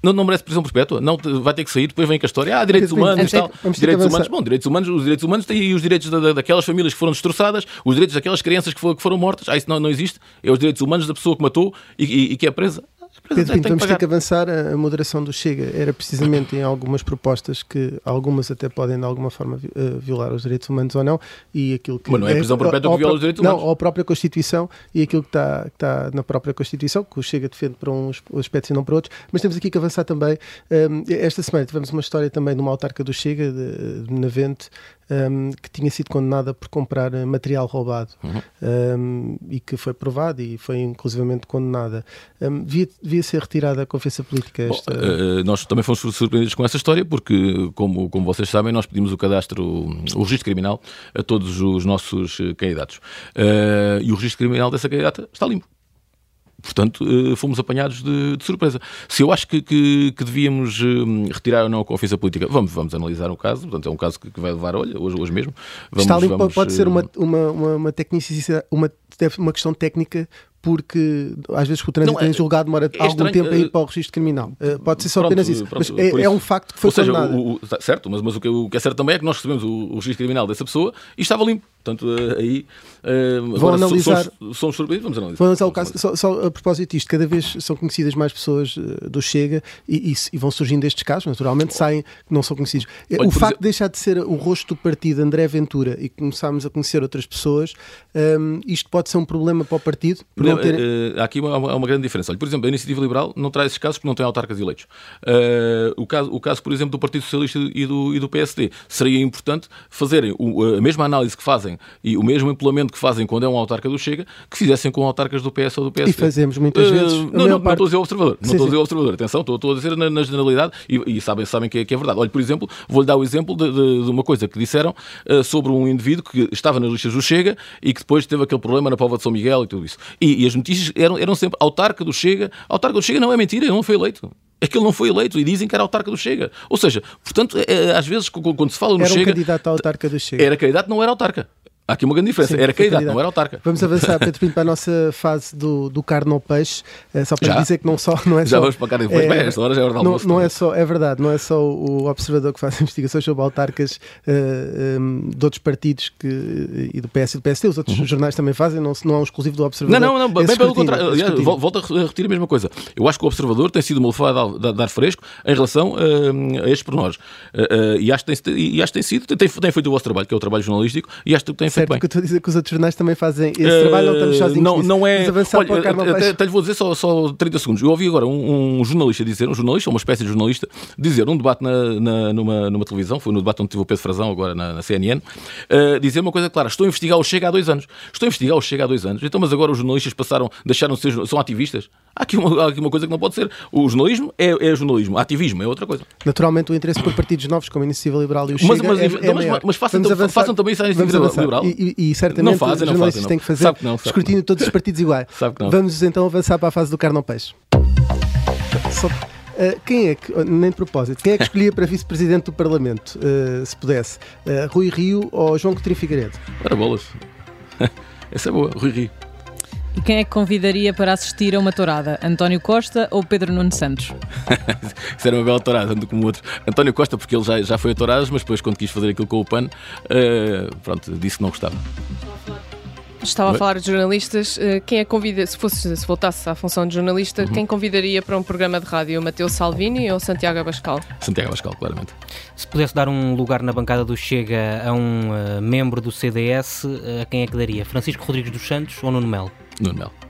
não, não merece prisão perpétua, não vai ter que sair, depois vem com a história, ah, direitos humanos e tal. Direitos humanos, bom, direitos humanos, os direitos humanos têm os direitos da, daquelas famílias que foram destroçadas, os direitos daquelas crianças que, que foram mortas, ah, isso não, não existe, é os direitos humanos da pessoa que matou e, e, e que é presa. Pedro Pinto, vamos ter que avançar. A moderação do Chega era precisamente em algumas propostas que algumas até podem de alguma forma eh, violar os direitos humanos ou não. E aquilo que Mas não é a prisão perpétua que viola os direitos humanos. Não, a própria Constituição e aquilo que está, que está na própria Constituição, que o Chega defende para uns aspectos e não para outros. Mas temos aqui que avançar também. Ehm, esta semana tivemos uma história também de uma autarca do Chega, de, de Navente, um, que tinha sido condenada por comprar material roubado uhum. um, e que foi provado e foi inclusivamente condenada. Um, devia, devia, ser retirada a confiança política. Esta... Bom, uh, nós também fomos surpreendidos com essa história porque, como, como vocês sabem, nós pedimos o cadastro, o registro criminal a todos os nossos eh, candidatos. Uh, e o registro criminal dessa candidata está limpo. Portanto, eh, fomos apanhados de, de surpresa. Se eu acho que, que, que, devíamos eh, retirar ou não a confiança política, vamos, vamos analisar o caso. Portanto, é um caso que, que vai levar, olha, hoje, hoje mesmo. Vamos, Está ali, vamos, pode ser uma, eh, uma, uma, uma uma, uma questão técnica porque às vezes o trânsito não, é, julgado demora é algum tempo a ir para o registro criminal. Pode ser só pronto, apenas isso. Pronto, mas é, é, um facto que foi Ou seja, o, o, certo, mas, mas o, que, o que é certo também é que nós recebemos o, o registro criminal dessa pessoa e estava limpo. Portanto, eh, aí uh, vão analisar. Somos, somos surpreendidos, vamos analisar. Vamos analisar o caso. Só, só, a propósito disto, cada vez são conhecidas mais pessoas do Chega e, e, e vão surgindo estes casos, naturalmente, saem que não são conhecidos. Olha, o facto exemplo... de deixar de ser o rosto do partido André Ventura e começarmos a conhecer outras pessoas, um, isto pode ser um problema para o partido. Não, ter... uh, aqui uma, uma grande diferença. Olha, por exemplo, a Iniciativa Liberal não traz esses casos porque não tem autarcas eleitos. Uh, o, caso, o caso, por exemplo, do Partido Socialista e do, e do PSD seria importante fazerem o, a mesma análise que fazem e o mesmo implemento que fazem quando é um autarca do Chega, que fizessem com autarcas do PS ou do PSD. E fazemos muitas uh, vezes. Não, não, parte... não estou a dizer observador. Não sim, estou a dizer observador. Atenção, estou, estou a dizer na, na generalidade e, e, sabem, sabem que é, que é verdade. Olha, por exemplo, vou-lhe dar o exemplo de, de, de, uma coisa que disseram uh, sobre um indivíduo que estava nas listas do Chega e que depois teve aquele problema na Pova de São Miguel e tudo isso. E, e as notícias eram, eram sempre autarca do Chega. Autarca do Chega não é mentira, ele não foi eleito. É que ele não foi eleito e dizem que era autarca do Chega. Ou seja, portanto, é, às vezes quando se fala no era Chega. Era um candidato à autarca do Chega. Era candidato, não era autarca. Há aqui uma grande diferença. Sim, era candidato, não era autarca. Vamos avançar, Pedro Pinto, para a nossa fase do, do carne ao peixe. É, só para já? dizer que não, só, não é já só. vamos para a carne é, Bem, esta hora já é hora de almoço. Não, não é, só, é verdade, não é só o observador que faz investigações sobre autarcas uh, eh, um, de outros partidos que, e do PS e do PSD. Os outros uhum. jornais também fazem, não, não é um exclusivo do observador. Não, não, não bem pelo contrário. Aliás, volto a repetir a mesma coisa. Eu acho que o observador tem sido uma lefada de ar fresco em relação uh, a estes pormenores. Uh, e, acho que tem, e acho que tem sido, tem, tem feito o vosso trabalho, que é o trabalho jornalístico, e acho que tem certo, bem. Que eu estou a dizer que os outros jornais também fazem esse uh, trabalho, não estamos sozinhos. Não, nisso. não é. Olha, até, até lhe vou dizer só, só 30 segundos. Eu ouvi agora um, um, jornalista dizer, um jornalista, uma espécie de jornalista, dizer um debate na, na, numa, numa televisão, foi no debate onde tive o Pedro Frazão, agora na, na CNN, uh, dizer uma coisa clara: estou a investigar o Chega há dois anos. Estou a investigar o Chega há dois anos. Então, mas agora os jornalistas passaram, deixaram de ser, são ativistas? Há aqui uma, há aqui uma coisa que não pode ser. O jornalismo é, é jornalismo, ativismo é outra coisa. Naturalmente, o interesse por partidos novos, como a Iniciativa Liberal e o Chega. Mas, mas, é, é mas, mas façam, façam, também isso à Iniciativa Liberal. E, e, e certamente não fazem, os jornalistas não fazem, têm que fazer sabe que não, sabe escrutínio de todos os partidos iguais. Vamos então avançar para a fase do carne ao peixe. Só, uh, quem é que, nem de propósito, quem é que escolhia para vice-presidente do Parlamento, uh, se pudesse? Uh, Rui Rio ou João Coutinho Figueiredo? Para bolas. Essa é boa, Rui Rio. E quem é que convidaria para assistir a uma tourada? António Costa ou Pedro Nuno Santos? Isso era uma bela tourada, ando como outro. António Costa, porque ele já, já foi a touradas, mas depois, quando quis fazer aquilo com o PAN, uh, pronto, disse que não gostava. Estava a falar de jornalistas. Eh, quem é convida, se fosse se voltasse à função de jornalista, uhum. quem convidaria para um programa de rádio? Mateus Salvini ou Santiago Abascal? Santiago Abascal, claramente. Se pudesse dar um lugar na bancada do Chega a um uh, membro do CDS, a quem é que daria? Francisco Rodrigues dos Santos ou Nuno Melo? Nuno Melo.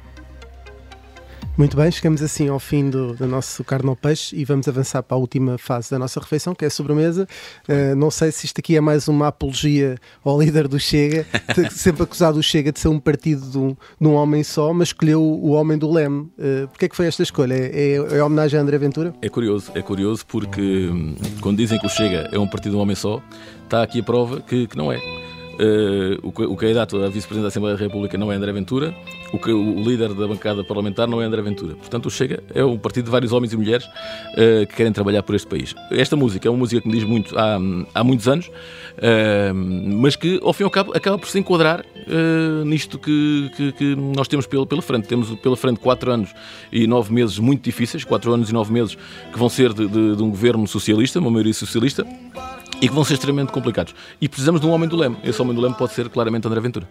Muito bem, chegamos assim ao fim do, do nosso carne ao peixe e vamos avançar para a última fase da nossa refeição, que é a sobremesa. Uh, não sei se isto aqui é mais uma apologia ao líder do Chega, sempre acusado o Chega de ser um partido de um, de um homem só, mas escolheu o homem do leme. Uh, Porquê é que foi esta escolha? É, é, é homenagem a André Ventura? É curioso, é curioso porque hum, quando dizem que o Chega é um partido de um homem só, está aqui a prova que, que não é. Uh, o, o candidato a vice-presidente da Assembleia da República não é André Ventura, o, o líder da bancada parlamentar não é André Ventura. Portanto, o Chega é um partido de vários homens e mulheres uh, que querem trabalhar por este país. Esta música é uma música que me diz muito há, há muitos anos, uh, mas que, ao fim e ao cabo, acaba por se enquadrar nisto que, que, que, nós temos pela, pela frente. Temos pela frente quatro anos e nove meses muito difíceis, quatro anos e nove meses que vão ser de, de, de um governo socialista, uma maioria socialista e que vão ser extremamente complicados. E precisamos de um homem do leme. Esse homem do leme pode ser claramente André Ventura.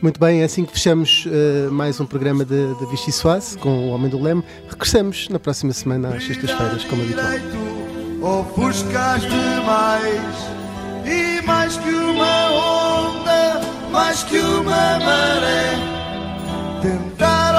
Muito bem, é assim que fechamos uh, mais um programa de, de Vichy Soase com o Homem do Leme. Regressamos na próxima semana às sextas-feiras, como habitual. Ofuscaste mais e mais que uma onda, mais que uma maré. Tentaram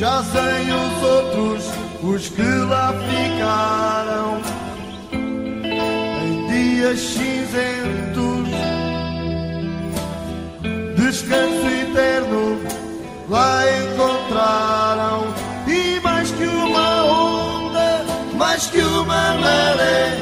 Já sem os outros, os que lá ficaram, em dias cinzentos, descanso eterno lá encontraram. E mais que uma onda, mais que uma maré,